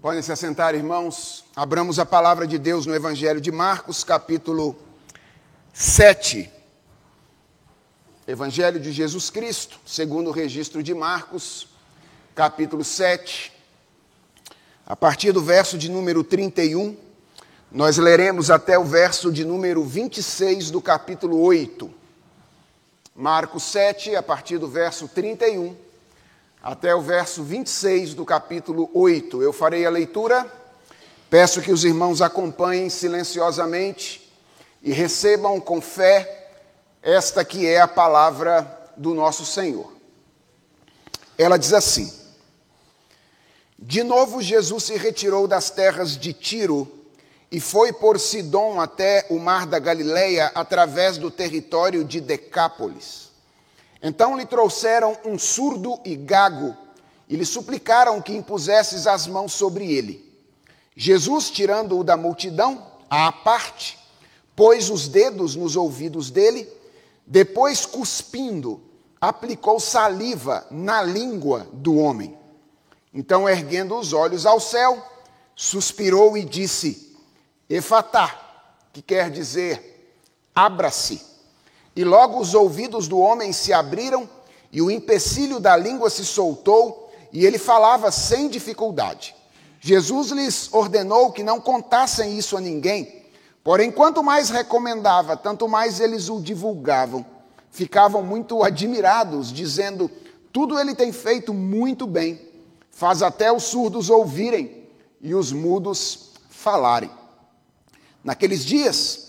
Podem se assentar, irmãos. Abramos a palavra de Deus no Evangelho de Marcos, capítulo 7. Evangelho de Jesus Cristo, segundo o registro de Marcos, capítulo 7. A partir do verso de número 31, nós leremos até o verso de número 26 do capítulo 8. Marcos 7, a partir do verso 31 até o verso 26 do capítulo 8. Eu farei a leitura, peço que os irmãos acompanhem silenciosamente e recebam com fé esta que é a palavra do nosso Senhor. Ela diz assim: De novo Jesus se retirou das terras de Tiro e foi por Sidom até o mar da Galileia através do território de Decápolis. Então lhe trouxeram um surdo e gago e lhe suplicaram que impusesses as mãos sobre ele. Jesus, tirando-o da multidão, à parte, pôs os dedos nos ouvidos dele, depois, cuspindo, aplicou saliva na língua do homem. Então, erguendo os olhos ao céu, suspirou e disse: Efatá, que quer dizer abra-se. E logo os ouvidos do homem se abriram e o empecilho da língua se soltou e ele falava sem dificuldade. Jesus lhes ordenou que não contassem isso a ninguém, porém, quanto mais recomendava, tanto mais eles o divulgavam. Ficavam muito admirados, dizendo: Tudo ele tem feito muito bem, faz até os surdos ouvirem e os mudos falarem. Naqueles dias,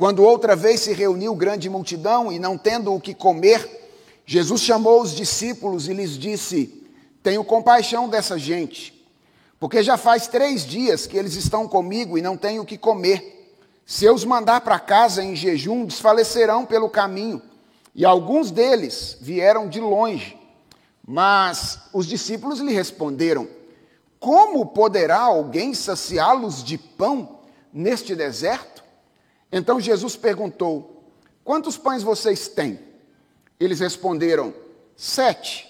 quando outra vez se reuniu grande multidão e não tendo o que comer, Jesus chamou os discípulos e lhes disse: Tenho compaixão dessa gente, porque já faz três dias que eles estão comigo e não têm o que comer. Se eu os mandar para casa em jejum, desfalecerão pelo caminho. E alguns deles vieram de longe. Mas os discípulos lhe responderam: Como poderá alguém saciá-los de pão? neste deserto? Então Jesus perguntou: Quantos pães vocês têm? Eles responderam: Sete.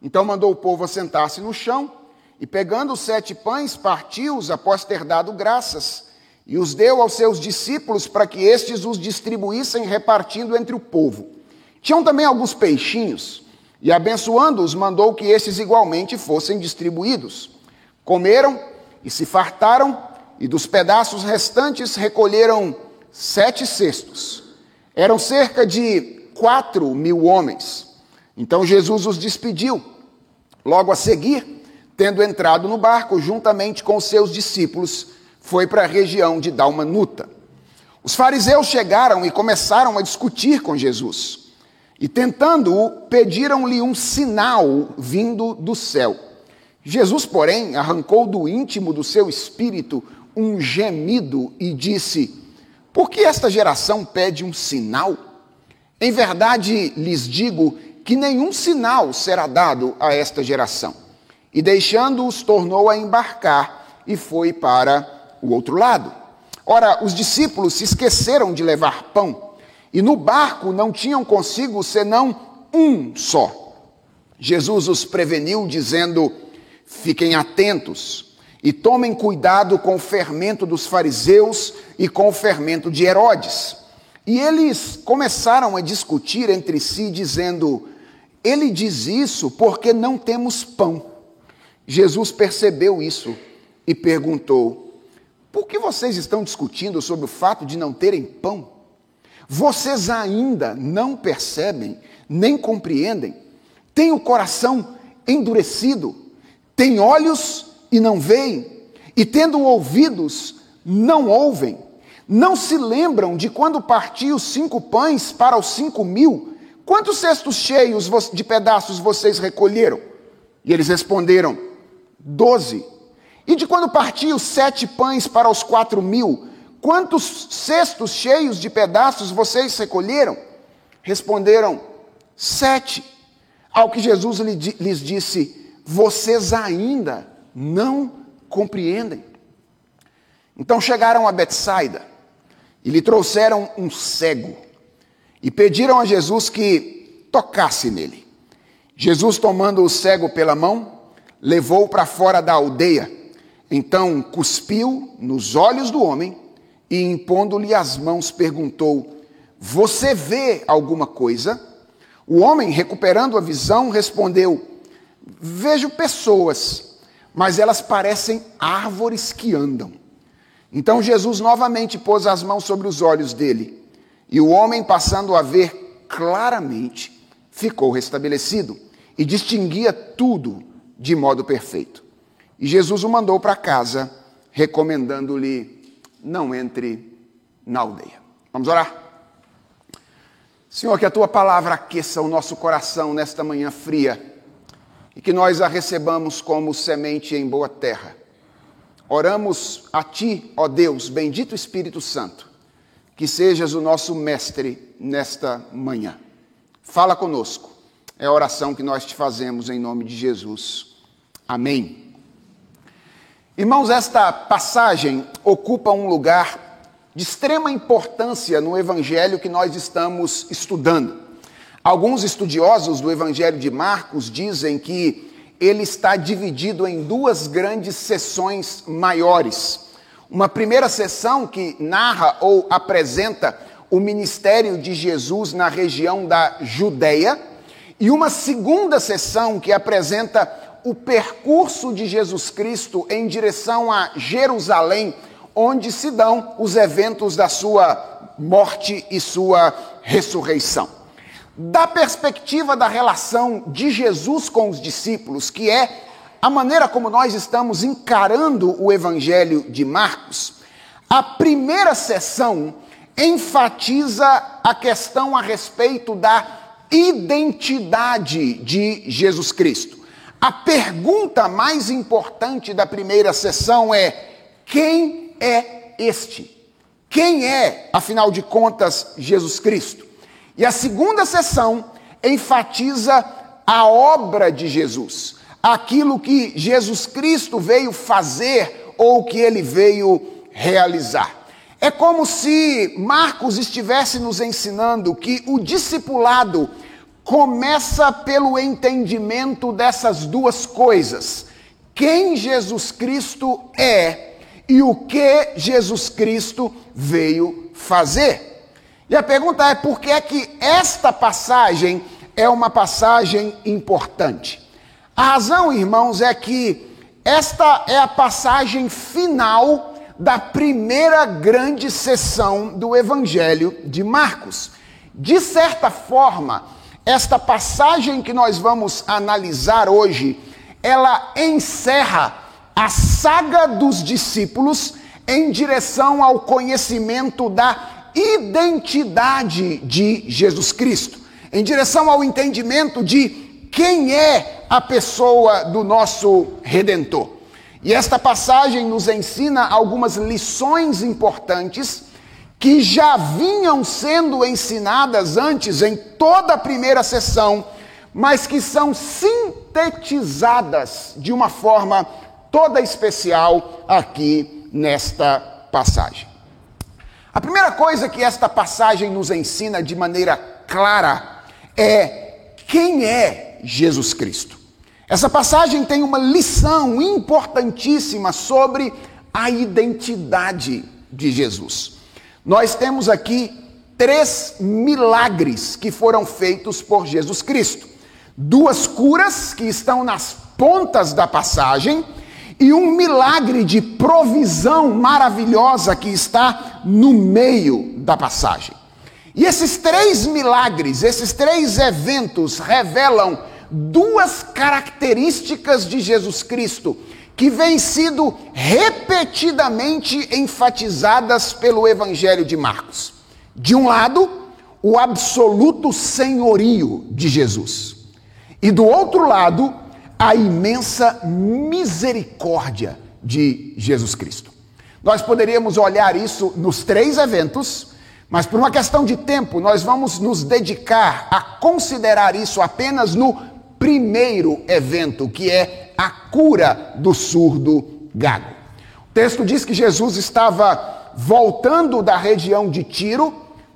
Então mandou o povo assentar-se no chão e, pegando os sete pães, partiu-os após ter dado graças e os deu aos seus discípulos para que estes os distribuíssem, repartindo entre o povo. Tinham também alguns peixinhos e, abençoando-os, mandou que esses igualmente fossem distribuídos. Comeram e se fartaram e dos pedaços restantes recolheram sete cestos. Eram cerca de quatro mil homens. Então Jesus os despediu. Logo a seguir, tendo entrado no barco juntamente com seus discípulos, foi para a região de Dalmanuta. Os fariseus chegaram e começaram a discutir com Jesus. E tentando-o, pediram-lhe um sinal vindo do céu. Jesus, porém, arrancou do íntimo do seu espírito um gemido e disse: Por que esta geração pede um sinal? Em verdade lhes digo que nenhum sinal será dado a esta geração. E deixando-os, tornou a embarcar e foi para o outro lado. Ora, os discípulos se esqueceram de levar pão, e no barco não tinham consigo senão um só. Jesus os preveniu, dizendo: Fiquem atentos e tomem cuidado com o fermento dos fariseus e com o fermento de Herodes. E eles começaram a discutir entre si, dizendo: Ele diz isso porque não temos pão. Jesus percebeu isso e perguntou: Por que vocês estão discutindo sobre o fato de não terem pão? Vocês ainda não percebem, nem compreendem? Têm o coração endurecido? Têm olhos e não veem, e tendo ouvidos, não ouvem. Não se lembram de quando partiu os cinco pães para os cinco mil? Quantos cestos cheios de pedaços vocês recolheram? E eles responderam: Doze. E de quando partiu os sete pães para os quatro mil? Quantos cestos cheios de pedaços vocês recolheram? Responderam: Sete. Ao que Jesus lhes disse: Vocês ainda não compreendem. Então chegaram a Betsaida e lhe trouxeram um cego e pediram a Jesus que tocasse nele. Jesus, tomando o cego pela mão, levou para fora da aldeia. Então cuspiu nos olhos do homem e, impondo-lhe as mãos, perguntou: Você vê alguma coisa? O homem, recuperando a visão, respondeu: Vejo pessoas, mas elas parecem árvores que andam. Então Jesus novamente pôs as mãos sobre os olhos dele, e o homem, passando a ver claramente, ficou restabelecido e distinguia tudo de modo perfeito. E Jesus o mandou para casa, recomendando-lhe: não entre na aldeia. Vamos orar? Senhor, que a tua palavra aqueça o nosso coração nesta manhã fria e que nós a recebamos como semente em boa terra. Oramos a ti, ó Deus, bendito Espírito Santo, que sejas o nosso mestre nesta manhã. Fala conosco. É a oração que nós te fazemos em nome de Jesus. Amém. Irmãos, esta passagem ocupa um lugar de extrema importância no evangelho que nós estamos estudando. Alguns estudiosos do evangelho de Marcos dizem que ele está dividido em duas grandes sessões maiores. Uma primeira sessão que narra ou apresenta o ministério de Jesus na região da Judéia, e uma segunda sessão que apresenta o percurso de Jesus Cristo em direção a Jerusalém onde se dão os eventos da sua morte e sua ressurreição. Da perspectiva da relação de Jesus com os discípulos, que é a maneira como nós estamos encarando o Evangelho de Marcos, a primeira sessão enfatiza a questão a respeito da identidade de Jesus Cristo. A pergunta mais importante da primeira sessão é: quem é este? Quem é, afinal de contas, Jesus Cristo? E a segunda sessão enfatiza a obra de Jesus, aquilo que Jesus Cristo veio fazer ou que ele veio realizar. É como se Marcos estivesse nos ensinando que o discipulado começa pelo entendimento dessas duas coisas: quem Jesus Cristo é e o que Jesus Cristo veio fazer. E a pergunta é: por que é que esta passagem é uma passagem importante? A razão, irmãos, é que esta é a passagem final da primeira grande sessão do Evangelho de Marcos. De certa forma, esta passagem que nós vamos analisar hoje, ela encerra a saga dos discípulos em direção ao conhecimento da identidade de Jesus Cristo, em direção ao entendimento de quem é a pessoa do nosso redentor. E esta passagem nos ensina algumas lições importantes que já vinham sendo ensinadas antes em toda a primeira sessão, mas que são sintetizadas de uma forma toda especial aqui nesta passagem. A primeira coisa que esta passagem nos ensina de maneira clara é quem é Jesus Cristo. Essa passagem tem uma lição importantíssima sobre a identidade de Jesus. Nós temos aqui três milagres que foram feitos por Jesus Cristo. Duas curas que estão nas pontas da passagem e um milagre de provisão maravilhosa que está no meio da passagem. E esses três milagres, esses três eventos revelam duas características de Jesus Cristo que vêm sido repetidamente enfatizadas pelo Evangelho de Marcos. De um lado, o absoluto senhorio de Jesus, e do outro lado, a imensa misericórdia de Jesus Cristo. Nós poderíamos olhar isso nos três eventos, mas por uma questão de tempo, nós vamos nos dedicar a considerar isso apenas no primeiro evento, que é a cura do surdo gago. O texto diz que Jesus estava voltando da região de Tiro,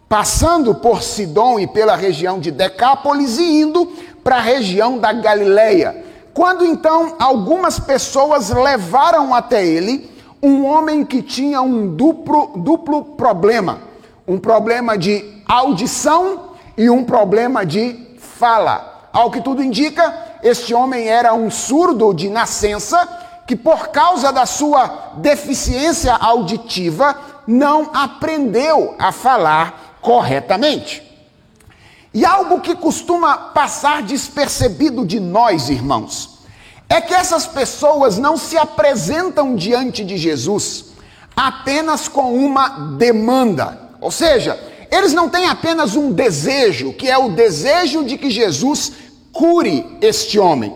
passando por Sidom e pela região de Decápolis e indo para a região da Galileia quando então algumas pessoas levaram até ele um homem que tinha um duplo, duplo problema: um problema de audição e um problema de fala. Ao que tudo indica, este homem era um surdo de nascença que, por causa da sua deficiência auditiva, não aprendeu a falar corretamente. E algo que costuma passar despercebido de nós, irmãos, é que essas pessoas não se apresentam diante de Jesus apenas com uma demanda. Ou seja, eles não têm apenas um desejo, que é o desejo de que Jesus cure este homem.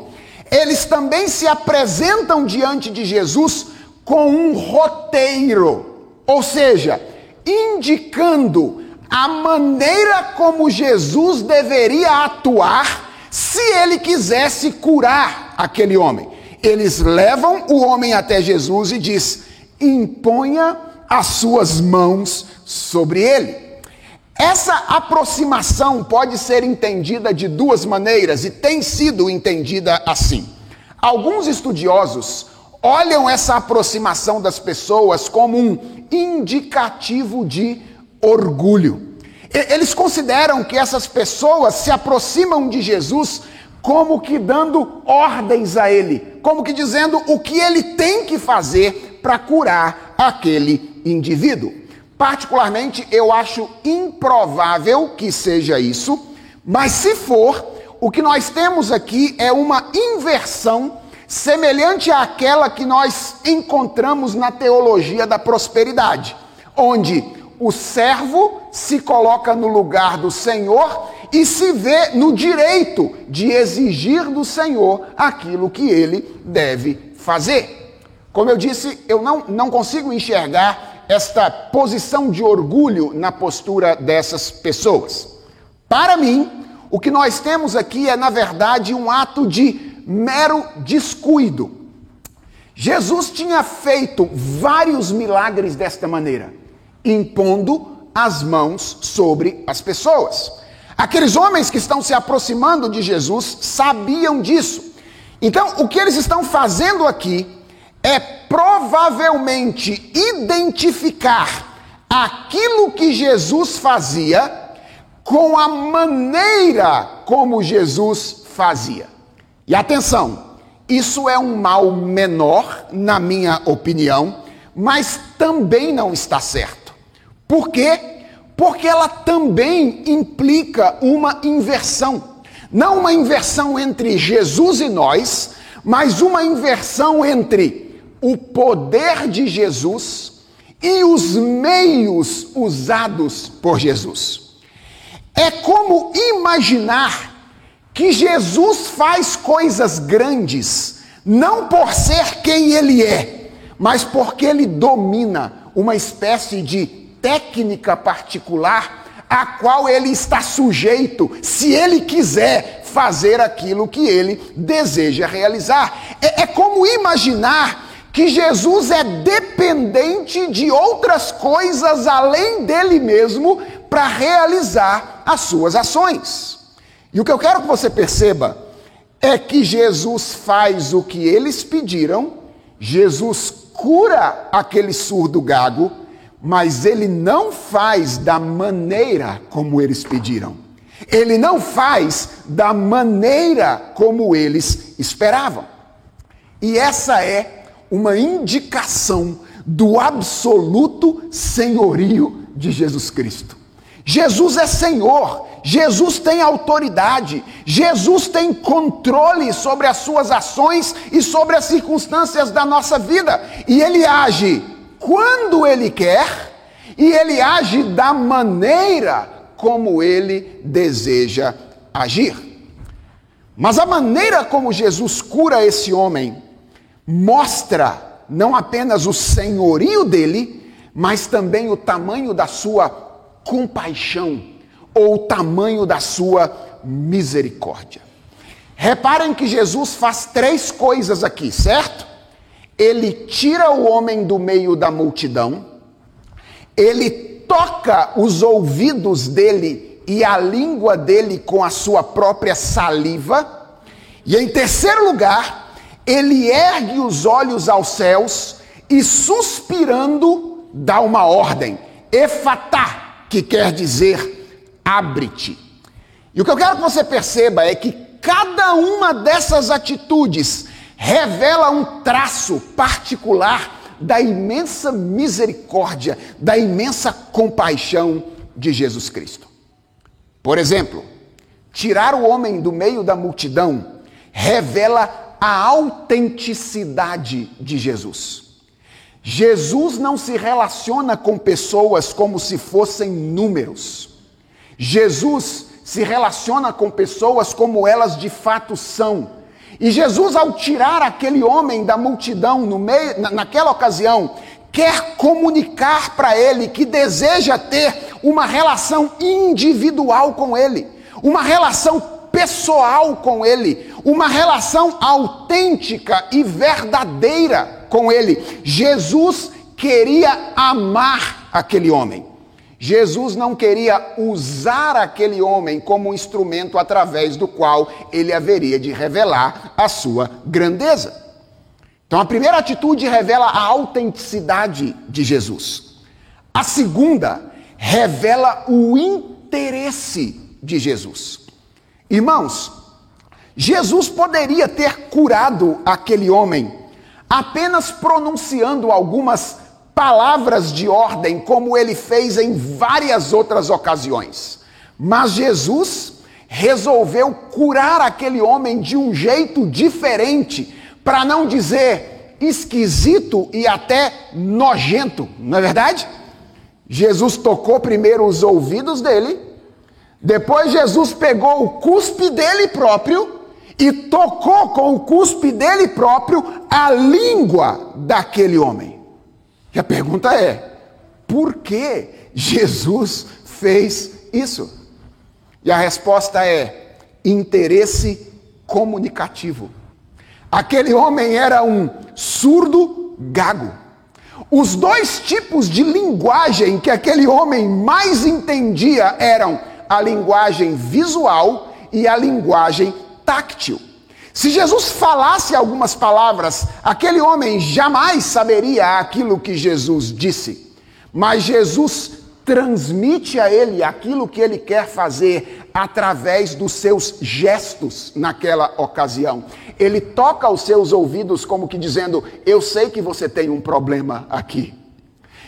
Eles também se apresentam diante de Jesus com um roteiro, ou seja, indicando a maneira como Jesus deveria atuar se ele quisesse curar aquele homem. Eles levam o homem até Jesus e diz: "Imponha as suas mãos sobre ele". Essa aproximação pode ser entendida de duas maneiras e tem sido entendida assim. Alguns estudiosos olham essa aproximação das pessoas como um indicativo de orgulho. Eles consideram que essas pessoas se aproximam de Jesus como que dando ordens a ele, como que dizendo o que ele tem que fazer para curar aquele indivíduo. Particularmente, eu acho improvável que seja isso, mas se for, o que nós temos aqui é uma inversão semelhante àquela que nós encontramos na teologia da prosperidade, onde o servo se coloca no lugar do Senhor e se vê no direito de exigir do Senhor aquilo que ele deve fazer. Como eu disse, eu não, não consigo enxergar esta posição de orgulho na postura dessas pessoas. Para mim, o que nós temos aqui é, na verdade, um ato de mero descuido. Jesus tinha feito vários milagres desta maneira impondo as mãos sobre as pessoas. Aqueles homens que estão se aproximando de Jesus sabiam disso. Então, o que eles estão fazendo aqui é provavelmente identificar aquilo que Jesus fazia com a maneira como Jesus fazia. E atenção, isso é um mal menor, na minha opinião, mas também não está certo. Por quê? Porque ela também implica uma inversão. Não uma inversão entre Jesus e nós, mas uma inversão entre o poder de Jesus e os meios usados por Jesus. É como imaginar que Jesus faz coisas grandes, não por ser quem ele é, mas porque ele domina uma espécie de técnica particular a qual ele está sujeito, se ele quiser fazer aquilo que ele deseja realizar. É, é como imaginar que Jesus é dependente de outras coisas além dele mesmo para realizar as suas ações. E o que eu quero que você perceba é que Jesus faz o que eles pediram, Jesus cura aquele surdo gago, mas ele não faz da maneira como eles pediram. Ele não faz da maneira como eles esperavam. E essa é uma indicação do absoluto senhorio de Jesus Cristo. Jesus é Senhor, Jesus tem autoridade, Jesus tem controle sobre as suas ações e sobre as circunstâncias da nossa vida, e ele age quando ele quer e ele age da maneira como ele deseja agir. Mas a maneira como Jesus cura esse homem mostra não apenas o senhorio dele, mas também o tamanho da sua compaixão ou o tamanho da sua misericórdia. Reparem que Jesus faz três coisas aqui, certo? Ele tira o homem do meio da multidão, ele toca os ouvidos dele e a língua dele com a sua própria saliva, E em terceiro lugar, ele ergue os olhos aos céus e suspirando dá uma ordem, efatá, que quer dizer abre-te. E o que eu quero que você perceba é que cada uma dessas atitudes revela um traço particular da imensa misericórdia, da imensa compaixão de Jesus Cristo. Por exemplo, tirar o homem do meio da multidão revela a autenticidade de Jesus. Jesus não se relaciona com pessoas como se fossem números. Jesus se relaciona com pessoas como elas de fato são. E Jesus, ao tirar aquele homem da multidão no meio, naquela ocasião, quer comunicar para ele que deseja ter uma relação individual com ele, uma relação pessoal com ele, uma relação autêntica e verdadeira com ele. Jesus queria amar aquele homem. Jesus não queria usar aquele homem como um instrumento através do qual ele haveria de revelar a sua grandeza. Então, a primeira atitude revela a autenticidade de Jesus. A segunda revela o interesse de Jesus. Irmãos, Jesus poderia ter curado aquele homem apenas pronunciando algumas palavras de ordem, como ele fez em várias outras ocasiões. Mas Jesus resolveu curar aquele homem de um jeito diferente, para não dizer esquisito e até nojento, não é verdade? Jesus tocou primeiro os ouvidos dele, depois Jesus pegou o cuspe dele próprio e tocou com o cuspe dele próprio a língua daquele homem. E a pergunta é: por que Jesus fez isso? E a resposta é: interesse comunicativo. Aquele homem era um surdo gago. Os dois tipos de linguagem que aquele homem mais entendia eram a linguagem visual e a linguagem táctil. Se Jesus falasse algumas palavras, aquele homem jamais saberia aquilo que Jesus disse. Mas Jesus transmite a ele aquilo que ele quer fazer através dos seus gestos naquela ocasião. Ele toca os seus ouvidos como que dizendo: "Eu sei que você tem um problema aqui".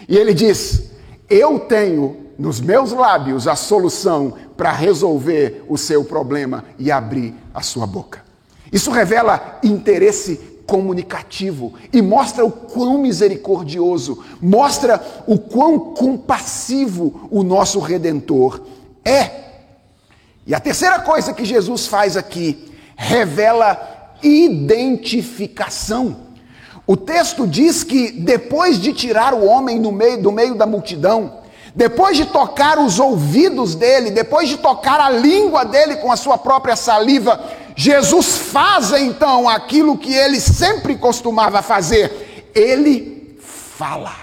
E ele diz: "Eu tenho nos meus lábios a solução para resolver o seu problema e abrir a sua boca". Isso revela interesse comunicativo e mostra o quão misericordioso, mostra o quão compassivo o nosso redentor é. E a terceira coisa que Jesus faz aqui revela identificação. O texto diz que depois de tirar o homem no meio, do meio da multidão, depois de tocar os ouvidos dele, depois de tocar a língua dele com a sua própria saliva, Jesus faz então aquilo que ele sempre costumava fazer. Ele fala.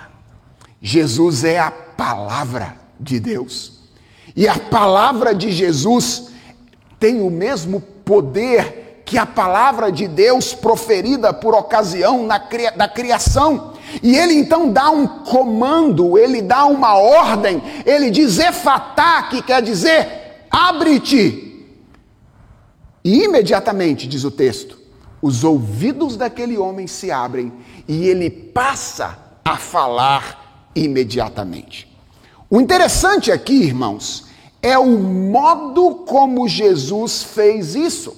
Jesus é a palavra de Deus. E a palavra de Jesus tem o mesmo poder que a palavra de Deus proferida por ocasião da criação. E ele então dá um comando, ele dá uma ordem, ele diz efatá, que quer dizer abre-te. E imediatamente, diz o texto, os ouvidos daquele homem se abrem e ele passa a falar imediatamente. O interessante aqui, irmãos, é o modo como Jesus fez isso.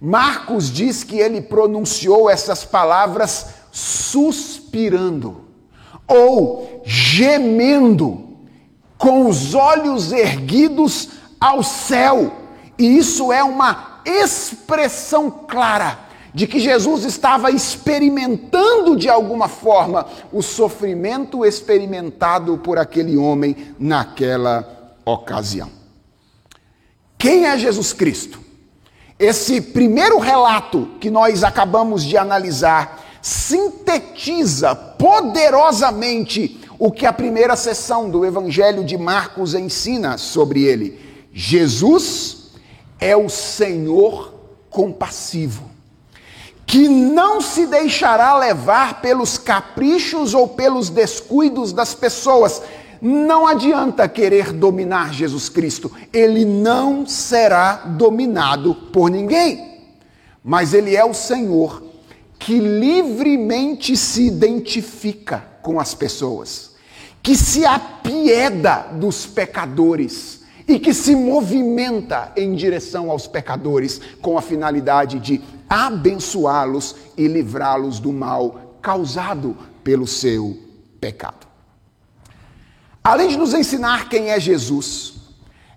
Marcos diz que ele pronunciou essas palavras suspirando ou gemendo, com os olhos erguidos ao céu. E isso é uma expressão clara de que Jesus estava experimentando de alguma forma o sofrimento experimentado por aquele homem naquela ocasião. Quem é Jesus Cristo? Esse primeiro relato que nós acabamos de analisar sintetiza poderosamente o que a primeira sessão do Evangelho de Marcos ensina sobre ele. Jesus é o Senhor compassivo, que não se deixará levar pelos caprichos ou pelos descuidos das pessoas. Não adianta querer dominar Jesus Cristo, ele não será dominado por ninguém, mas ele é o Senhor que livremente se identifica com as pessoas, que se apieda dos pecadores e que se movimenta em direção aos pecadores com a finalidade de abençoá-los e livrá-los do mal causado pelo seu pecado. Além de nos ensinar quem é Jesus,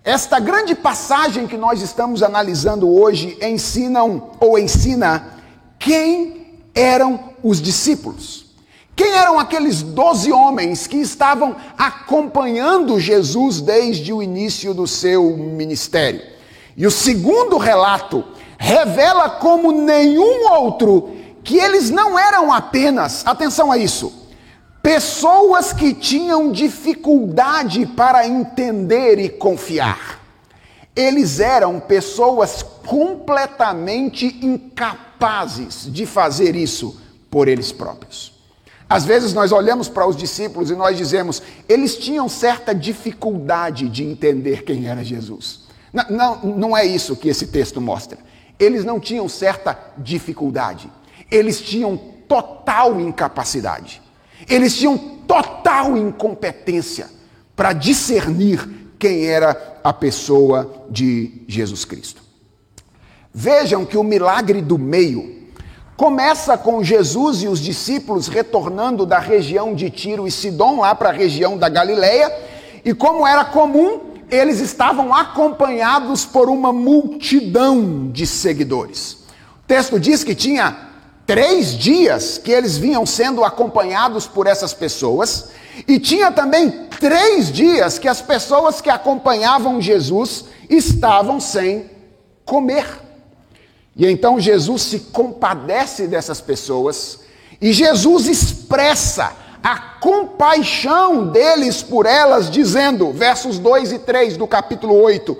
esta grande passagem que nós estamos analisando hoje ensinam ou ensina quem eram os discípulos. Quem eram aqueles doze homens que estavam acompanhando Jesus desde o início do seu ministério? E o segundo relato revela como nenhum outro que eles não eram apenas, atenção a isso, pessoas que tinham dificuldade para entender e confiar. Eles eram pessoas completamente incapazes de fazer isso por eles próprios. Às vezes nós olhamos para os discípulos e nós dizemos, eles tinham certa dificuldade de entender quem era Jesus. Não, não, não é isso que esse texto mostra. Eles não tinham certa dificuldade, eles tinham total incapacidade, eles tinham total incompetência para discernir quem era a pessoa de Jesus Cristo. Vejam que o milagre do meio Começa com Jesus e os discípulos retornando da região de Tiro e Sidom, lá para a região da Galileia, e como era comum, eles estavam acompanhados por uma multidão de seguidores. O texto diz que tinha três dias que eles vinham sendo acompanhados por essas pessoas, e tinha também três dias que as pessoas que acompanhavam Jesus estavam sem comer. E então Jesus se compadece dessas pessoas e Jesus expressa a compaixão deles por elas, dizendo, versos 2 e 3 do capítulo 8: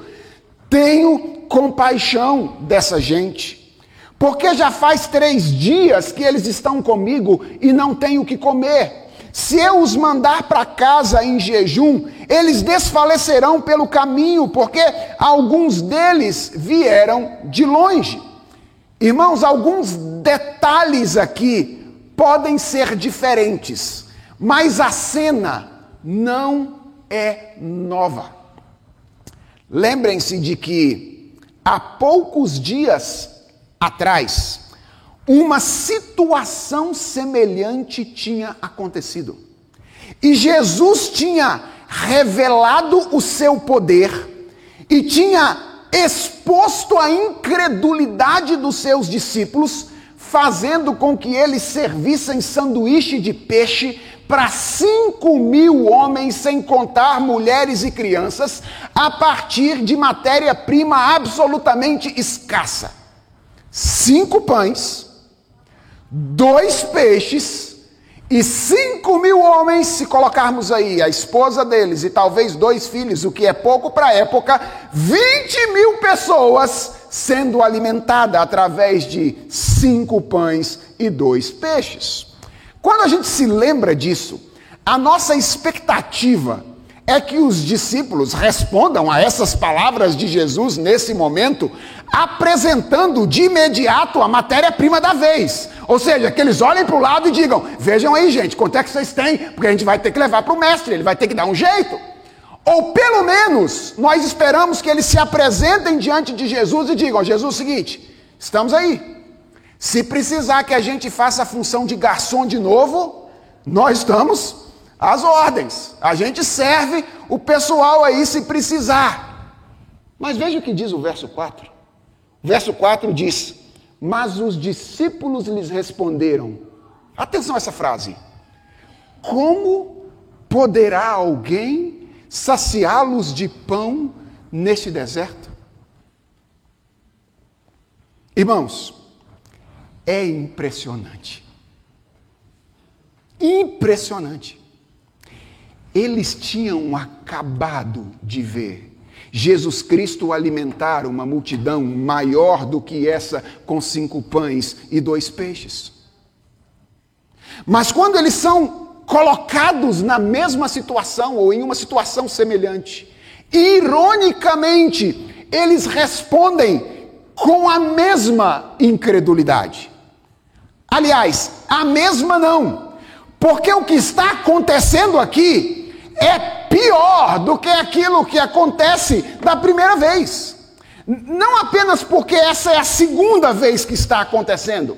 Tenho compaixão dessa gente, porque já faz três dias que eles estão comigo e não têm o que comer. Se eu os mandar para casa em jejum, eles desfalecerão pelo caminho, porque alguns deles vieram de longe. Irmãos, alguns detalhes aqui podem ser diferentes, mas a cena não é nova. Lembrem-se de que há poucos dias atrás, uma situação semelhante tinha acontecido. E Jesus tinha revelado o seu poder e tinha exposto à incredulidade dos seus discípulos, fazendo com que eles servissem sanduíche de peixe para cinco mil homens, sem contar mulheres e crianças, a partir de matéria-prima absolutamente escassa. Cinco pães, dois peixes e cinco mil homens, se colocarmos aí a esposa deles e talvez dois filhos, o que é pouco para a época, 20 mil pessoas sendo alimentadas através de cinco pães e dois peixes. Quando a gente se lembra disso, a nossa expectativa é que os discípulos respondam a essas palavras de Jesus nesse momento, apresentando de imediato a matéria-prima da vez. Ou seja, que eles olhem para o lado e digam: vejam aí, gente, quanto é que vocês têm? Porque a gente vai ter que levar para o mestre, ele vai ter que dar um jeito. Ou pelo menos nós esperamos que eles se apresentem diante de Jesus e digam: Jesus, seguinte, estamos aí. Se precisar que a gente faça a função de garçom de novo, nós estamos as ordens. A gente serve o pessoal aí se precisar. Mas veja o que diz o verso 4. Verso 4 diz: Mas os discípulos lhes responderam. Atenção a essa frase. Como poderá alguém saciá-los de pão neste deserto? Irmãos, é impressionante. Impressionante eles tinham acabado de ver Jesus Cristo alimentar uma multidão maior do que essa com cinco pães e dois peixes. Mas quando eles são colocados na mesma situação ou em uma situação semelhante, ironicamente, eles respondem com a mesma incredulidade. Aliás, a mesma não, porque o que está acontecendo aqui é pior do que aquilo que acontece da primeira vez. Não apenas porque essa é a segunda vez que está acontecendo,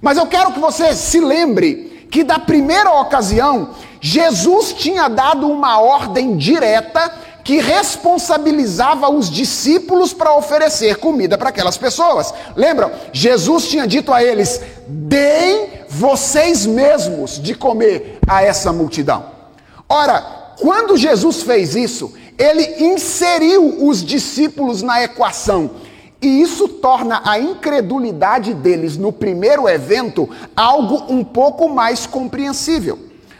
mas eu quero que você se lembre que da primeira ocasião, Jesus tinha dado uma ordem direta que responsabilizava os discípulos para oferecer comida para aquelas pessoas. Lembram? Jesus tinha dito a eles: deem vocês mesmos de comer a essa multidão. Ora, quando Jesus fez isso, ele inseriu os discípulos na equação. E isso torna a incredulidade deles no primeiro evento algo um pouco mais compreensível.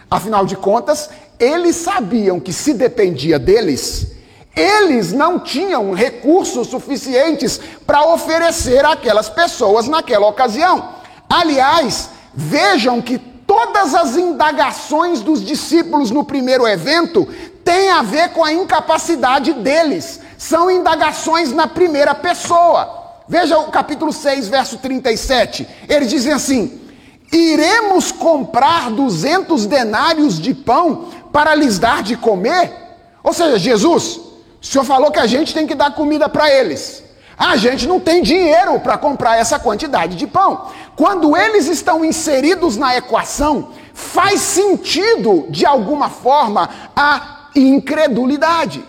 Afinal de contas, eles sabiam que se dependia deles, eles não tinham recursos suficientes para oferecer àquelas pessoas naquela ocasião. Aliás, vejam que Todas as indagações dos discípulos no primeiro evento têm a ver com a incapacidade deles. São indagações na primeira pessoa. Veja o capítulo 6, verso 37. Eles dizem assim: Iremos comprar 200 denários de pão para lhes dar de comer? Ou seja, Jesus, o senhor falou que a gente tem que dar comida para eles. A gente não tem dinheiro para comprar essa quantidade de pão. Quando eles estão inseridos na equação, faz sentido, de alguma forma, a incredulidade.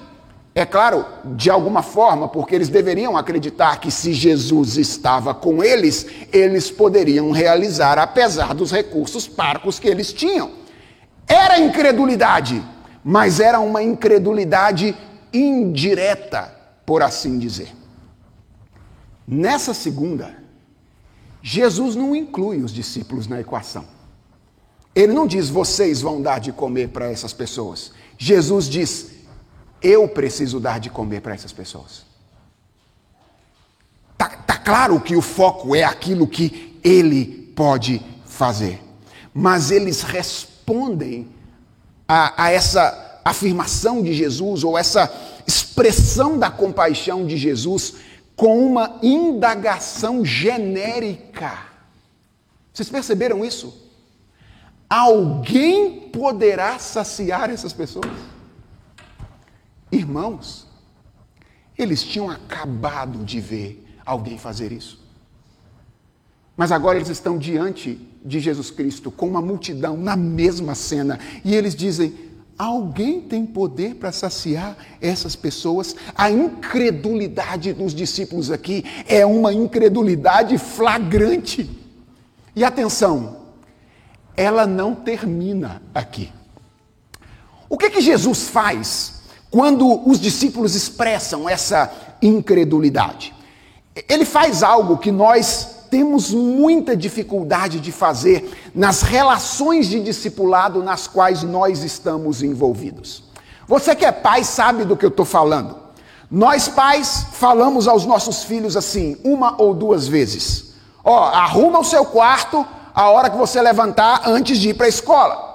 É claro, de alguma forma, porque eles deveriam acreditar que se Jesus estava com eles, eles poderiam realizar, apesar dos recursos parcos que eles tinham. Era incredulidade, mas era uma incredulidade indireta, por assim dizer. Nessa segunda, Jesus não inclui os discípulos na equação. Ele não diz, vocês vão dar de comer para essas pessoas. Jesus diz, eu preciso dar de comer para essas pessoas. Tá, tá claro que o foco é aquilo que ele pode fazer. Mas eles respondem a, a essa afirmação de Jesus, ou essa expressão da compaixão de Jesus, com uma indagação genérica. Vocês perceberam isso? Alguém poderá saciar essas pessoas? Irmãos, eles tinham acabado de ver alguém fazer isso. Mas agora eles estão diante de Jesus Cristo com uma multidão na mesma cena e eles dizem: Alguém tem poder para saciar essas pessoas? A incredulidade dos discípulos aqui é uma incredulidade flagrante. E atenção, ela não termina aqui. O que que Jesus faz quando os discípulos expressam essa incredulidade? Ele faz algo que nós temos muita dificuldade de fazer nas relações de discipulado nas quais nós estamos envolvidos. Você que é pai sabe do que eu estou falando. Nós pais falamos aos nossos filhos assim, uma ou duas vezes: Ó, arruma o seu quarto a hora que você levantar antes de ir para a escola.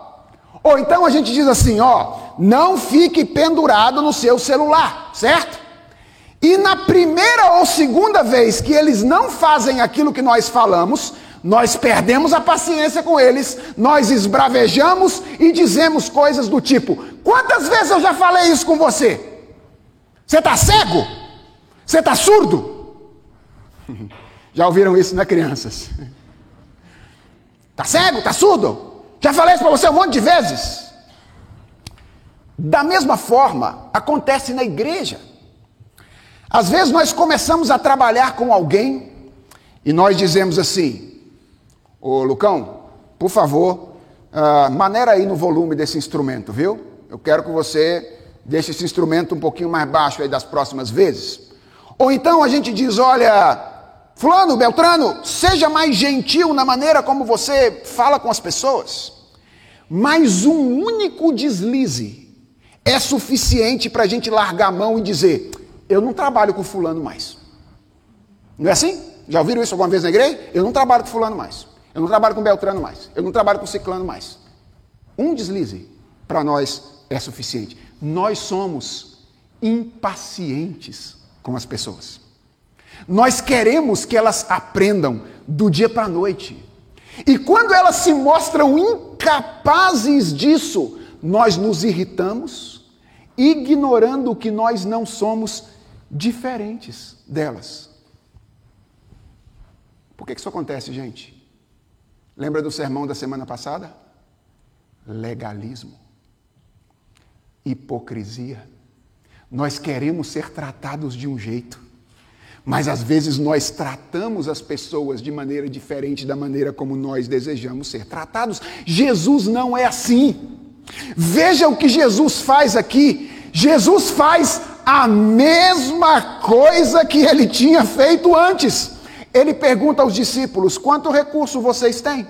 Ou então a gente diz assim: Ó, não fique pendurado no seu celular, certo? E na primeira ou segunda vez que eles não fazem aquilo que nós falamos, nós perdemos a paciência com eles, nós esbravejamos e dizemos coisas do tipo: Quantas vezes eu já falei isso com você? Você está cego? Você está surdo? Já ouviram isso, né, crianças? Está cego? Está surdo? Já falei isso para você um monte de vezes. Da mesma forma, acontece na igreja. Às vezes nós começamos a trabalhar com alguém e nós dizemos assim: Ô Lucão, por favor, uh, maneira aí no volume desse instrumento, viu? Eu quero que você deixe esse instrumento um pouquinho mais baixo aí das próximas vezes. Ou então a gente diz: olha, Fulano, Beltrano, seja mais gentil na maneira como você fala com as pessoas. Mas um único deslize é suficiente para a gente largar a mão e dizer: eu não trabalho com fulano mais. Não é assim? Já ouviram isso alguma vez na igreja? Eu não trabalho com fulano mais. Eu não trabalho com Beltrano mais. Eu não trabalho com ciclano mais. Um deslize para nós é suficiente. Nós somos impacientes com as pessoas. Nós queremos que elas aprendam do dia para a noite. E quando elas se mostram incapazes disso, nós nos irritamos, ignorando que nós não somos diferentes delas. Por que isso acontece, gente? Lembra do sermão da semana passada? Legalismo, hipocrisia. Nós queremos ser tratados de um jeito, mas às vezes nós tratamos as pessoas de maneira diferente da maneira como nós desejamos ser tratados. Jesus não é assim. Veja o que Jesus faz aqui. Jesus faz a mesma coisa que ele tinha feito antes. Ele pergunta aos discípulos: quanto recurso vocês têm?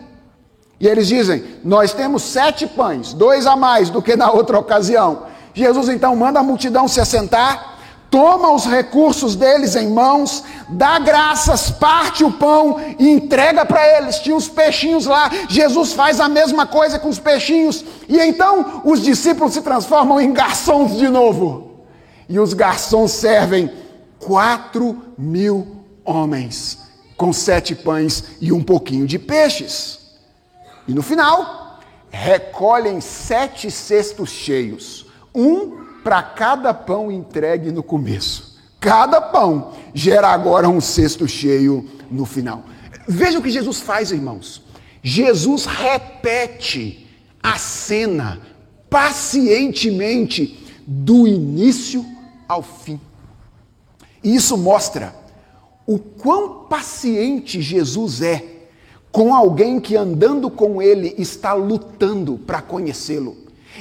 E eles dizem: Nós temos sete pães, dois a mais do que na outra ocasião. Jesus então manda a multidão se assentar, toma os recursos deles em mãos, dá graças, parte o pão e entrega para eles. Tinha os peixinhos lá. Jesus faz a mesma coisa com os peixinhos. E então os discípulos se transformam em garçons de novo. E os garçons servem quatro mil homens com sete pães e um pouquinho de peixes. E no final, recolhem sete cestos cheios, um para cada pão entregue no começo. Cada pão gera agora um cesto cheio no final. Veja o que Jesus faz, irmãos. Jesus repete a cena pacientemente do início ao fim. E isso mostra o quão paciente Jesus é com alguém que andando com ele está lutando para conhecê-lo,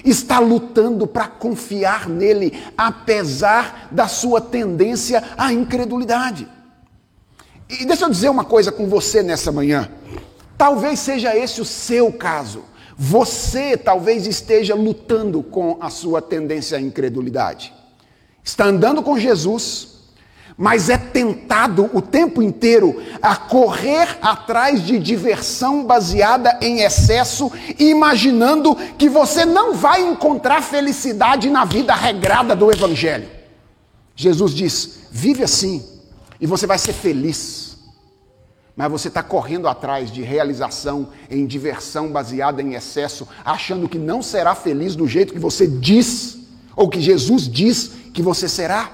está lutando para confiar nele, apesar da sua tendência à incredulidade. E deixa eu dizer uma coisa com você nessa manhã. Talvez seja esse o seu caso. Você talvez esteja lutando com a sua tendência à incredulidade. Está andando com Jesus, mas é tentado o tempo inteiro a correr atrás de diversão baseada em excesso, imaginando que você não vai encontrar felicidade na vida regrada do Evangelho. Jesus diz: vive assim e você vai ser feliz. Mas você está correndo atrás de realização em diversão baseada em excesso, achando que não será feliz do jeito que você diz, ou que Jesus diz que você será.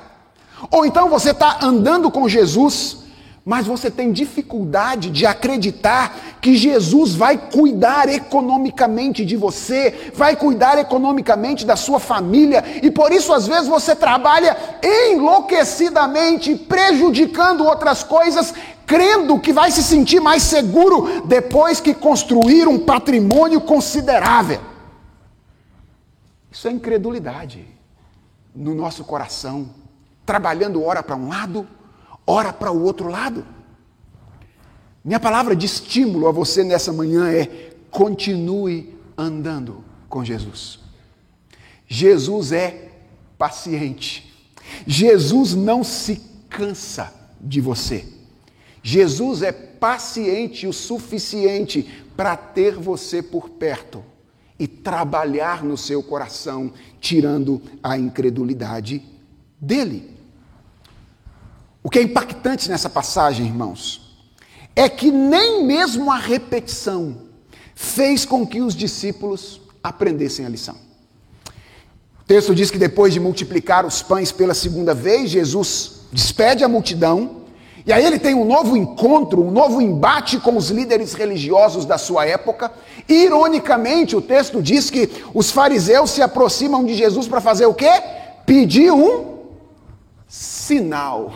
Ou então você está andando com Jesus, mas você tem dificuldade de acreditar que Jesus vai cuidar economicamente de você, vai cuidar economicamente da sua família, e por isso às vezes você trabalha enlouquecidamente, prejudicando outras coisas, crendo que vai se sentir mais seguro depois que construir um patrimônio considerável. Isso é incredulidade no nosso coração trabalhando ora para um lado, ora para o outro lado. Minha palavra de estímulo a você nessa manhã é: continue andando com Jesus. Jesus é paciente. Jesus não se cansa de você. Jesus é paciente o suficiente para ter você por perto e trabalhar no seu coração, tirando a incredulidade dele. O que é impactante nessa passagem, irmãos, é que nem mesmo a repetição fez com que os discípulos aprendessem a lição. O texto diz que depois de multiplicar os pães pela segunda vez, Jesus despede a multidão, e aí ele tem um novo encontro, um novo embate com os líderes religiosos da sua época. Ironicamente, o texto diz que os fariseus se aproximam de Jesus para fazer o quê? Pedir um sinal.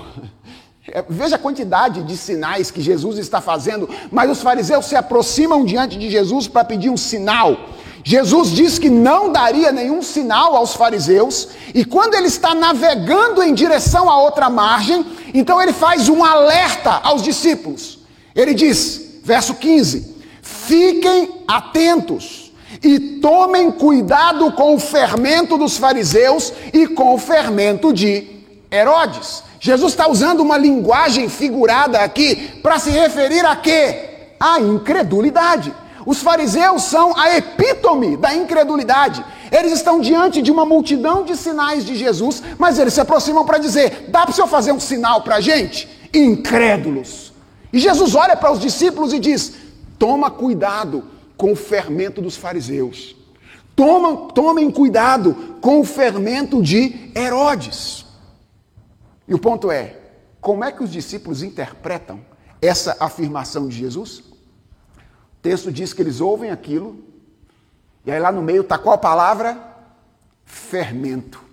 É, veja a quantidade de sinais que Jesus está fazendo, mas os fariseus se aproximam diante de Jesus para pedir um sinal. Jesus diz que não daria nenhum sinal aos fariseus, e quando ele está navegando em direção à outra margem, então ele faz um alerta aos discípulos. Ele diz, verso 15: Fiquem atentos e tomem cuidado com o fermento dos fariseus e com o fermento de Herodes. Jesus está usando uma linguagem figurada aqui para se referir a quê? A incredulidade. Os fariseus são a epítome da incredulidade. Eles estão diante de uma multidão de sinais de Jesus, mas eles se aproximam para dizer: dá para o senhor fazer um sinal para a gente? Incrédulos. E Jesus olha para os discípulos e diz: toma cuidado com o fermento dos fariseus. Toma, tomem cuidado com o fermento de Herodes. E o ponto é: como é que os discípulos interpretam essa afirmação de Jesus? Texto diz que eles ouvem aquilo, e aí lá no meio está qual palavra? Fermento.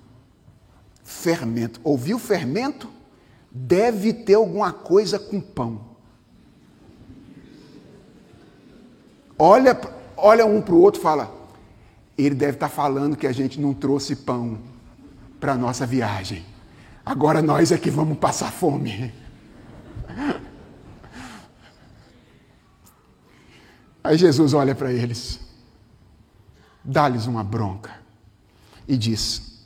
Fermento. Ouviu fermento? Deve ter alguma coisa com pão. Olha, olha um para o outro e fala: ele deve estar tá falando que a gente não trouxe pão para a nossa viagem. Agora nós é que vamos passar fome. Aí Jesus olha para eles, dá-lhes uma bronca e diz: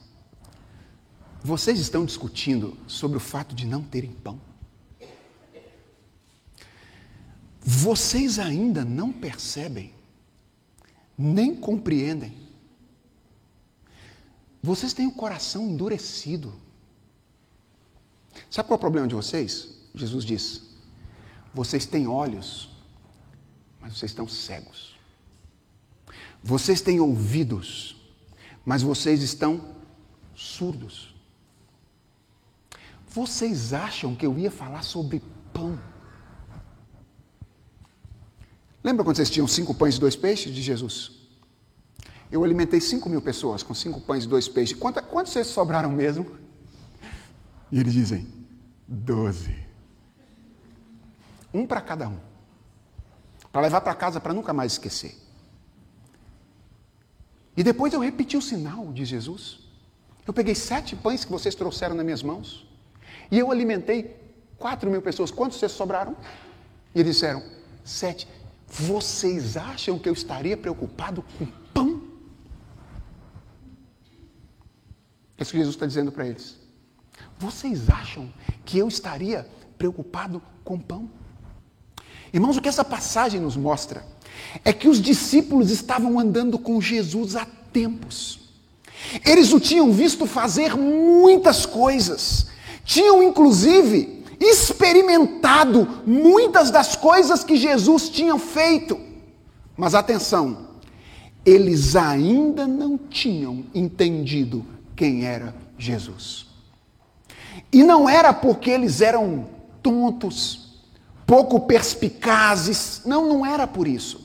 Vocês estão discutindo sobre o fato de não terem pão? Vocês ainda não percebem, nem compreendem. Vocês têm o coração endurecido. Sabe qual é o problema de vocês? Jesus diz: vocês têm olhos, mas vocês estão cegos. Vocês têm ouvidos, mas vocês estão surdos. Vocês acham que eu ia falar sobre pão? Lembra quando vocês tinham cinco pães e dois peixes de Jesus? Eu alimentei cinco mil pessoas com cinco pães e dois peixes. Quanto, quantos vocês sobraram mesmo? E eles dizem: doze. Um para cada um. Para levar para casa para nunca mais esquecer. E depois eu repeti o sinal de Jesus. Eu peguei sete pães que vocês trouxeram nas minhas mãos. E eu alimentei quatro mil pessoas. Quantos vocês sobraram? E eles disseram: sete. Vocês acham que eu estaria preocupado com pão? É isso que Jesus está dizendo para eles. Vocês acham que eu estaria preocupado com pão? Irmãos, o que essa passagem nos mostra é que os discípulos estavam andando com Jesus há tempos. Eles o tinham visto fazer muitas coisas, tinham inclusive experimentado muitas das coisas que Jesus tinha feito. Mas atenção, eles ainda não tinham entendido quem era Jesus. E não era porque eles eram tontos, pouco perspicazes, não, não era por isso.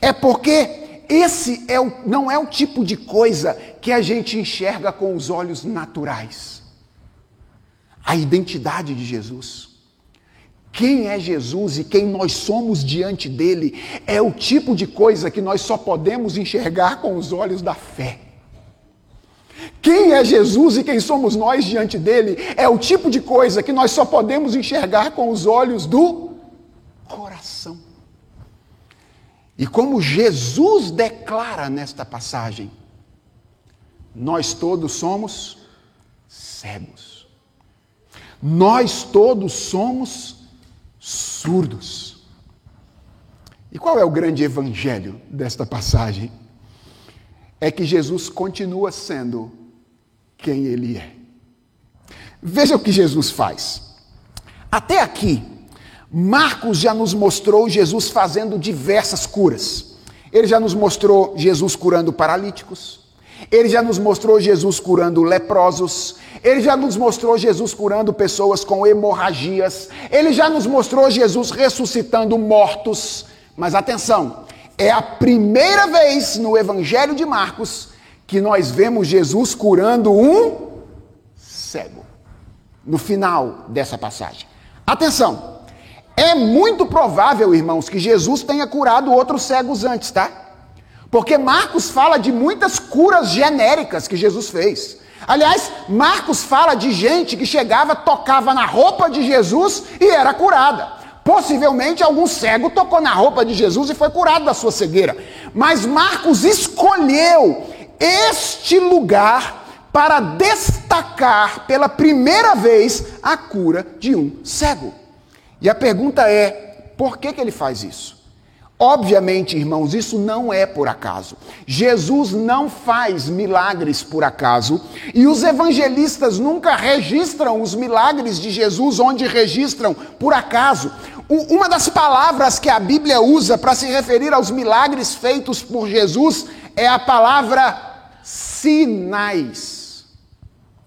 É porque esse é o, não é o tipo de coisa que a gente enxerga com os olhos naturais a identidade de Jesus. Quem é Jesus e quem nós somos diante dele é o tipo de coisa que nós só podemos enxergar com os olhos da fé. Quem é Jesus e quem somos nós diante dele é o tipo de coisa que nós só podemos enxergar com os olhos do coração. E como Jesus declara nesta passagem, nós todos somos cegos. Nós todos somos surdos. E qual é o grande evangelho desta passagem? É que Jesus continua sendo quem ele é. Veja o que Jesus faz. Até aqui, Marcos já nos mostrou Jesus fazendo diversas curas. Ele já nos mostrou Jesus curando paralíticos. Ele já nos mostrou Jesus curando leprosos. Ele já nos mostrou Jesus curando pessoas com hemorragias. Ele já nos mostrou Jesus ressuscitando mortos. Mas atenção, é a primeira vez no Evangelho de Marcos que nós vemos Jesus curando um cego. No final dessa passagem. Atenção, é muito provável, irmãos, que Jesus tenha curado outros cegos antes, tá? Porque Marcos fala de muitas curas genéricas que Jesus fez. Aliás, Marcos fala de gente que chegava, tocava na roupa de Jesus e era curada. Possivelmente algum cego tocou na roupa de Jesus e foi curado da sua cegueira. Mas Marcos escolheu este lugar para destacar pela primeira vez a cura de um cego. E a pergunta é: por que, que ele faz isso? Obviamente, irmãos, isso não é por acaso. Jesus não faz milagres por acaso, e os evangelistas nunca registram os milagres de Jesus onde registram por acaso. Uma das palavras que a Bíblia usa para se referir aos milagres feitos por Jesus é a palavra sinais.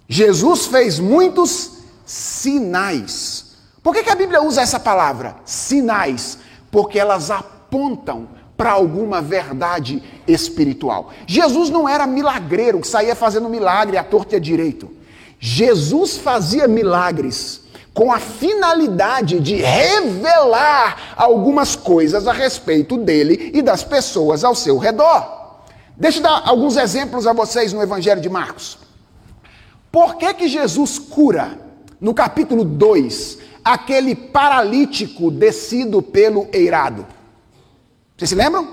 Jesus fez muitos sinais. Por que, que a Bíblia usa essa palavra? Sinais. Porque elas apontam para alguma verdade espiritual. Jesus não era milagreiro que saía fazendo milagre à torta e à direito. Jesus fazia milagres com a finalidade de revelar algumas coisas a respeito dele e das pessoas ao seu redor. Deixa eu dar alguns exemplos a vocês no Evangelho de Marcos. Por que, que Jesus cura, no capítulo 2, aquele paralítico descido pelo eirado? Vocês se lembram?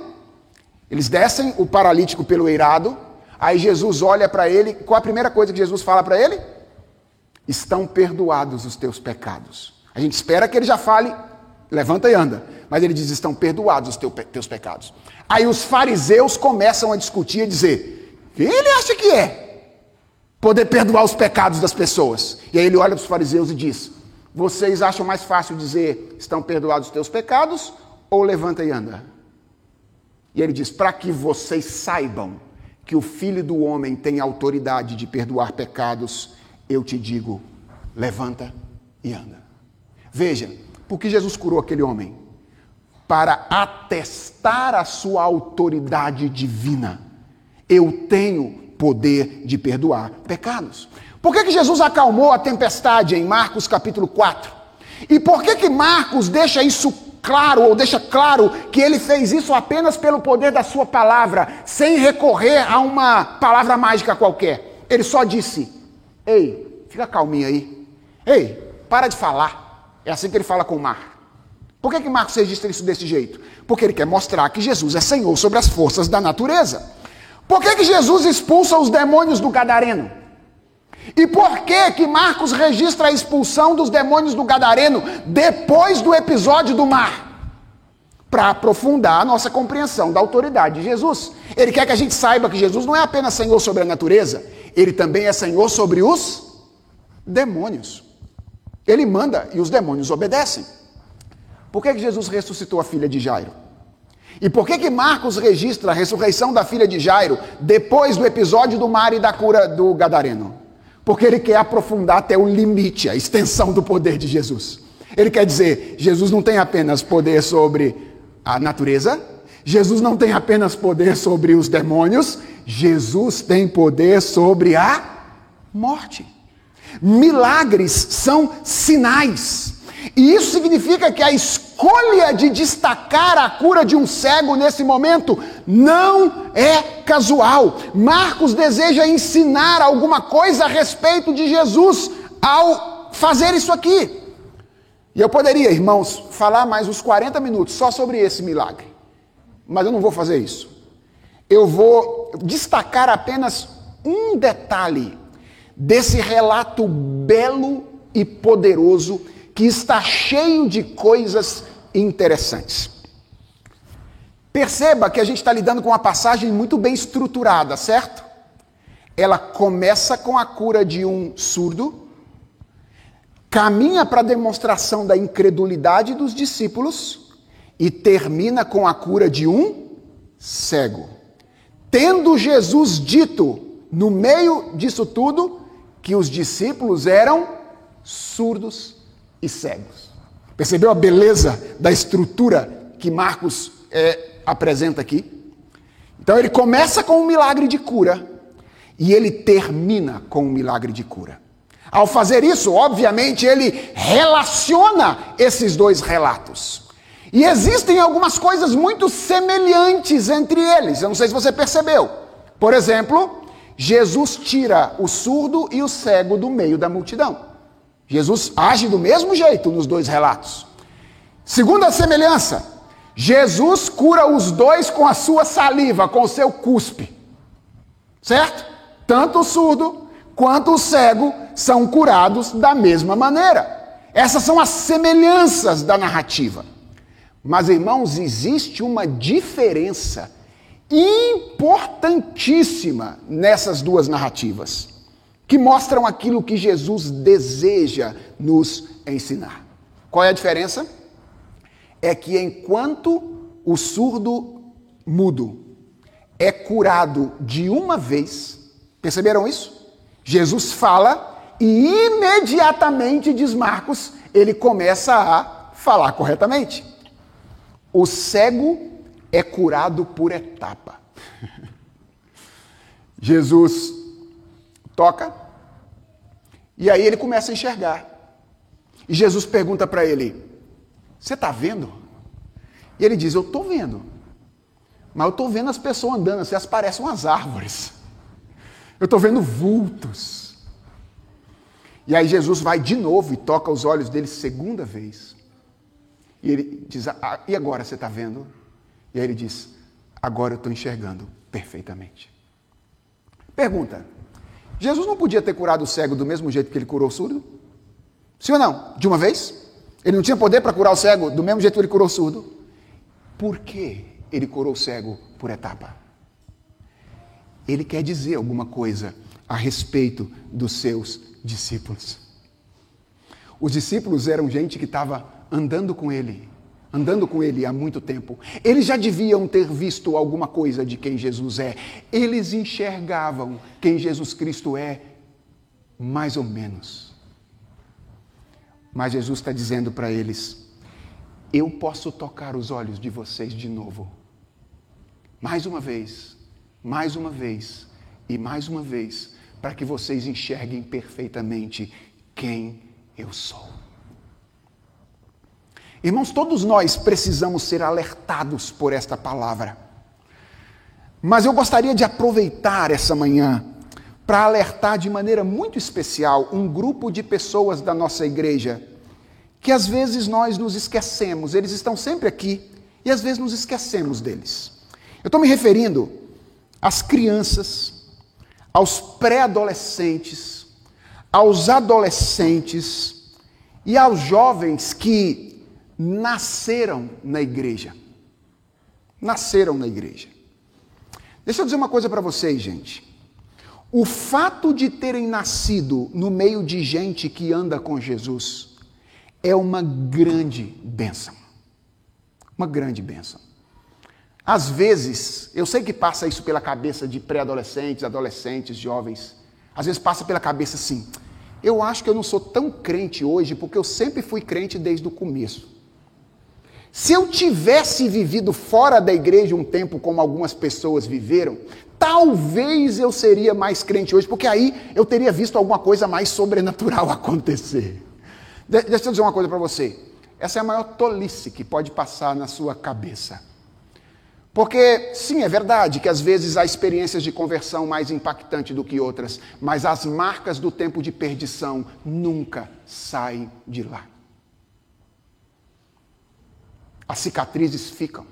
Eles descem o paralítico pelo eirado, aí Jesus olha para ele, qual a primeira coisa que Jesus fala para ele? Estão perdoados os teus pecados. A gente espera que ele já fale, levanta e anda, mas ele diz: estão perdoados os teus pecados. Aí os fariseus começam a discutir e dizer: ele acha que é? Poder perdoar os pecados das pessoas. E aí ele olha para os fariseus e diz: Vocês acham mais fácil dizer estão perdoados os teus pecados ou levanta e anda? E ele diz: para que vocês saibam que o Filho do Homem tem autoridade de perdoar pecados, eu te digo: levanta e anda. Veja, por que Jesus curou aquele homem? Para atestar a sua autoridade divina. Eu tenho poder de perdoar pecados. Por que, que Jesus acalmou a tempestade em Marcos capítulo 4? E por que, que Marcos deixa isso claro, ou deixa claro, que ele fez isso apenas pelo poder da sua palavra, sem recorrer a uma palavra mágica qualquer. Ele só disse: Ei, fica calminho aí. Ei, para de falar. É assim que ele fala com o mar. Por que, que Marcos registra isso desse jeito? Porque ele quer mostrar que Jesus é Senhor sobre as forças da natureza. Por que, que Jesus expulsa os demônios do Gadareno? E por que que Marcos registra a expulsão dos demônios do Gadareno depois do episódio do mar? Para aprofundar a nossa compreensão da autoridade de Jesus. Ele quer que a gente saiba que Jesus não é apenas Senhor sobre a natureza, ele também é Senhor sobre os demônios. Ele manda e os demônios obedecem. Por que, que Jesus ressuscitou a filha de Jairo? E por que, que Marcos registra a ressurreição da filha de Jairo depois do episódio do mar e da cura do Gadareno? Porque ele quer aprofundar até o limite, a extensão do poder de Jesus. Ele quer dizer, Jesus não tem apenas poder sobre a natureza, Jesus não tem apenas poder sobre os demônios, Jesus tem poder sobre a morte. Milagres são sinais. E isso significa que a escolha de destacar a cura de um cego nesse momento não é casual. Marcos deseja ensinar alguma coisa a respeito de Jesus ao fazer isso aqui. E eu poderia, irmãos, falar mais uns 40 minutos só sobre esse milagre. Mas eu não vou fazer isso. Eu vou destacar apenas um detalhe desse relato belo e poderoso que está cheio de coisas interessantes. Perceba que a gente está lidando com uma passagem muito bem estruturada, certo? Ela começa com a cura de um surdo, caminha para a demonstração da incredulidade dos discípulos e termina com a cura de um cego. Tendo Jesus dito, no meio disso tudo, que os discípulos eram surdos e cegos. Percebeu a beleza da estrutura que Marcos é, apresenta aqui? Então ele começa com um milagre de cura e ele termina com um milagre de cura. Ao fazer isso, obviamente, ele relaciona esses dois relatos. E existem algumas coisas muito semelhantes entre eles. Eu não sei se você percebeu. Por exemplo, Jesus tira o surdo e o cego do meio da multidão. Jesus age do mesmo jeito nos dois relatos. Segunda semelhança, Jesus cura os dois com a sua saliva, com o seu cuspe. Certo? Tanto o surdo quanto o cego são curados da mesma maneira. Essas são as semelhanças da narrativa. Mas, irmãos, existe uma diferença importantíssima nessas duas narrativas, que mostram aquilo que Jesus deseja nos ensinar. Qual é a diferença? É que enquanto o surdo mudo é curado de uma vez, perceberam isso? Jesus fala e imediatamente, diz Marcos, ele começa a falar corretamente. O cego é curado por etapa. Jesus toca e aí ele começa a enxergar. E Jesus pergunta para ele: Você está vendo? E ele diz: Eu estou vendo. Mas eu estou vendo as pessoas andando, assim, elas parecem umas árvores. Eu estou vendo vultos. E aí Jesus vai de novo e toca os olhos dele segunda vez. E ele diz: ah, E agora você está vendo? E aí ele diz: Agora eu estou enxergando perfeitamente. Pergunta: Jesus não podia ter curado o cego do mesmo jeito que ele curou o surdo? Sim ou não? De uma vez? Ele não tinha poder para curar o cego do mesmo jeito que ele curou o surdo? Por que ele curou o cego por etapa? Ele quer dizer alguma coisa a respeito dos seus discípulos. Os discípulos eram gente que estava andando com ele, andando com ele há muito tempo. Eles já deviam ter visto alguma coisa de quem Jesus é. Eles enxergavam quem Jesus Cristo é, mais ou menos. Mas Jesus está dizendo para eles: Eu posso tocar os olhos de vocês de novo. Mais uma vez, mais uma vez e mais uma vez, para que vocês enxerguem perfeitamente quem eu sou. Irmãos, todos nós precisamos ser alertados por esta palavra. Mas eu gostaria de aproveitar essa manhã para alertar de maneira muito especial um grupo de pessoas da nossa igreja que às vezes nós nos esquecemos, eles estão sempre aqui e às vezes nos esquecemos deles. Eu estou me referindo às crianças, aos pré-adolescentes, aos adolescentes e aos jovens que nasceram na igreja. Nasceram na igreja. Deixa eu dizer uma coisa para vocês, gente. O fato de terem nascido no meio de gente que anda com Jesus é uma grande bênção. Uma grande bênção. Às vezes, eu sei que passa isso pela cabeça de pré-adolescentes, adolescentes, jovens. Às vezes passa pela cabeça assim: eu acho que eu não sou tão crente hoje porque eu sempre fui crente desde o começo. Se eu tivesse vivido fora da igreja um tempo como algumas pessoas viveram, talvez eu seria mais crente hoje, porque aí eu teria visto alguma coisa mais sobrenatural acontecer. Deixa eu dizer uma coisa para você. Essa é a maior tolice que pode passar na sua cabeça. Porque, sim, é verdade que às vezes há experiências de conversão mais impactantes do que outras, mas as marcas do tempo de perdição nunca saem de lá. As cicatrizes ficam.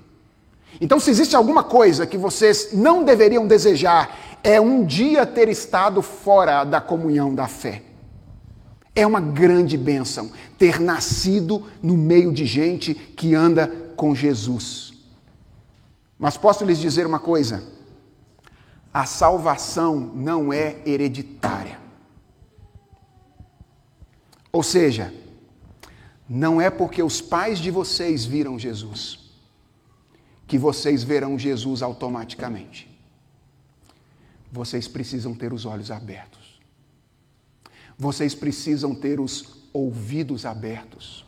Então, se existe alguma coisa que vocês não deveriam desejar, é um dia ter estado fora da comunhão da fé. É uma grande bênção ter nascido no meio de gente que anda com Jesus. Mas posso lhes dizer uma coisa: a salvação não é hereditária. Ou seja, não é porque os pais de vocês viram Jesus que vocês verão Jesus automaticamente. Vocês precisam ter os olhos abertos. Vocês precisam ter os ouvidos abertos.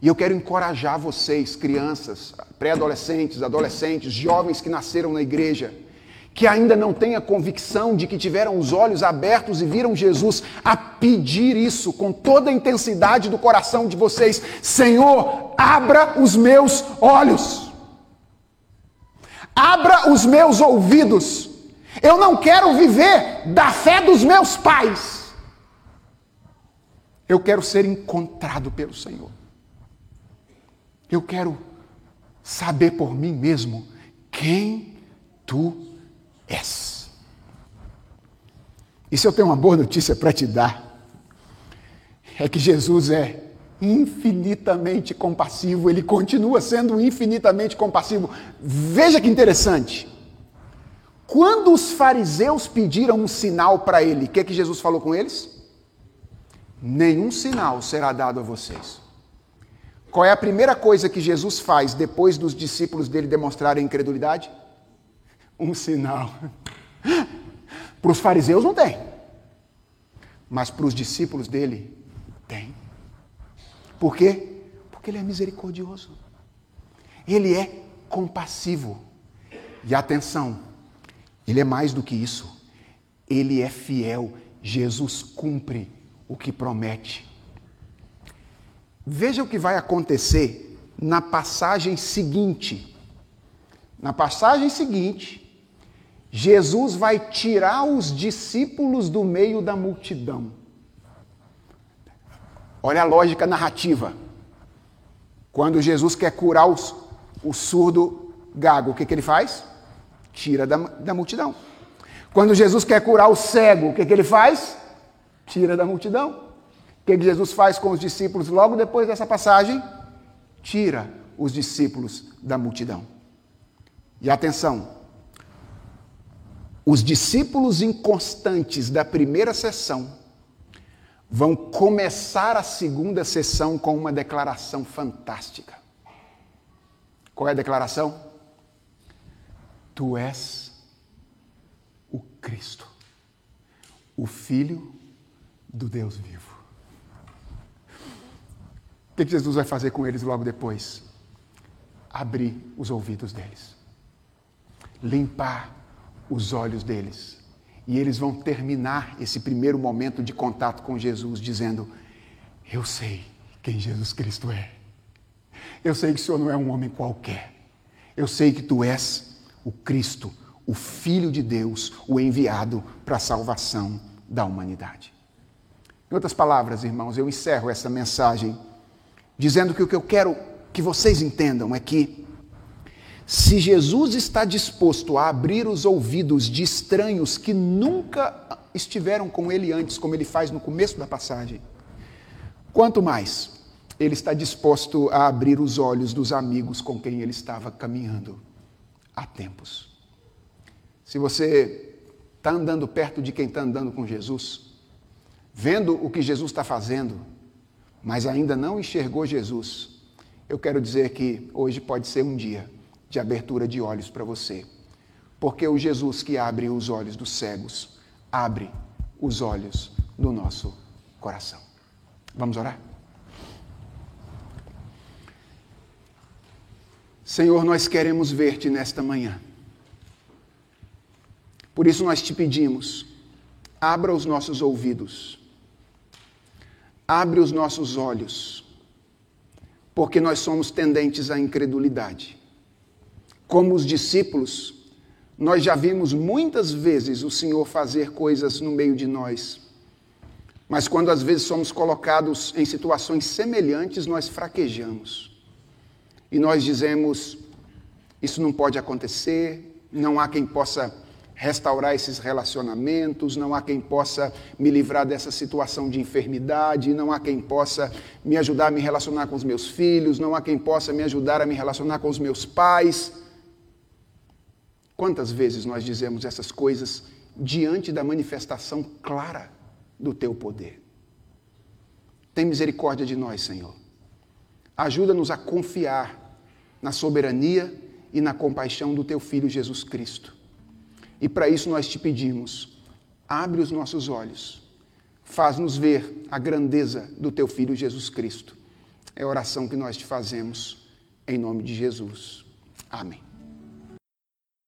E eu quero encorajar vocês, crianças, pré-adolescentes, adolescentes, jovens que nasceram na igreja, que ainda não têm a convicção de que tiveram os olhos abertos e viram Jesus, a pedir isso com toda a intensidade do coração de vocês: Senhor, abra os meus olhos, abra os meus ouvidos. Eu não quero viver da fé dos meus pais, eu quero ser encontrado pelo Senhor. Eu quero saber por mim mesmo quem tu és. E se eu tenho uma boa notícia para te dar, é que Jesus é infinitamente compassivo, ele continua sendo infinitamente compassivo. Veja que interessante. Quando os fariseus pediram um sinal para ele, o que, que Jesus falou com eles? Nenhum sinal será dado a vocês. Qual é a primeira coisa que Jesus faz depois dos discípulos dele demonstrarem incredulidade? Um sinal. Para os fariseus não tem, mas para os discípulos dele tem. Por quê? Porque ele é misericordioso. Ele é compassivo. E atenção, ele é mais do que isso. Ele é fiel. Jesus cumpre o que promete. Veja o que vai acontecer na passagem seguinte. Na passagem seguinte, Jesus vai tirar os discípulos do meio da multidão. Olha a lógica narrativa. Quando Jesus quer curar os, o surdo gago, o que, que ele faz? Tira da, da multidão. Quando Jesus quer curar o cego, o que, que ele faz? Tira da multidão. O que Jesus faz com os discípulos logo depois dessa passagem? Tira os discípulos da multidão. E atenção, os discípulos inconstantes da primeira sessão vão começar a segunda sessão com uma declaração fantástica. Qual é a declaração? Tu és o Cristo, o Filho do Deus vivo. O que Jesus vai fazer com eles logo depois? Abrir os ouvidos deles, limpar os olhos deles. E eles vão terminar esse primeiro momento de contato com Jesus dizendo: Eu sei quem Jesus Cristo é. Eu sei que o Senhor não é um homem qualquer. Eu sei que tu és o Cristo, o Filho de Deus, o enviado para a salvação da humanidade. Em outras palavras, irmãos, eu encerro essa mensagem dizendo que o que eu quero que vocês entendam é que, se Jesus está disposto a abrir os ouvidos de estranhos que nunca estiveram com ele antes, como ele faz no começo da passagem, quanto mais ele está disposto a abrir os olhos dos amigos com quem ele estava caminhando há tempos. Se você está andando perto de quem está andando com Jesus, vendo o que Jesus está fazendo, mas ainda não enxergou Jesus, eu quero dizer que hoje pode ser um dia de abertura de olhos para você. Porque o Jesus que abre os olhos dos cegos, abre os olhos do nosso coração. Vamos orar? Senhor, nós queremos ver-te nesta manhã. Por isso nós te pedimos, abra os nossos ouvidos abre os nossos olhos, porque nós somos tendentes à incredulidade. Como os discípulos, nós já vimos muitas vezes o Senhor fazer coisas no meio de nós, mas quando às vezes somos colocados em situações semelhantes, nós fraquejamos. E nós dizemos: isso não pode acontecer, não há quem possa restaurar esses relacionamentos, não há quem possa me livrar dessa situação de enfermidade, não há quem possa me ajudar a me relacionar com os meus filhos, não há quem possa me ajudar a me relacionar com os meus pais. Quantas vezes nós dizemos essas coisas diante da manifestação clara do teu poder? Tem misericórdia de nós, Senhor. Ajuda-nos a confiar na soberania e na compaixão do teu filho Jesus Cristo e para isso nós te pedimos: abre os nossos olhos, faz-nos ver a grandeza do teu Filho Jesus Cristo. É a oração que nós te fazemos, em nome de Jesus. Amém.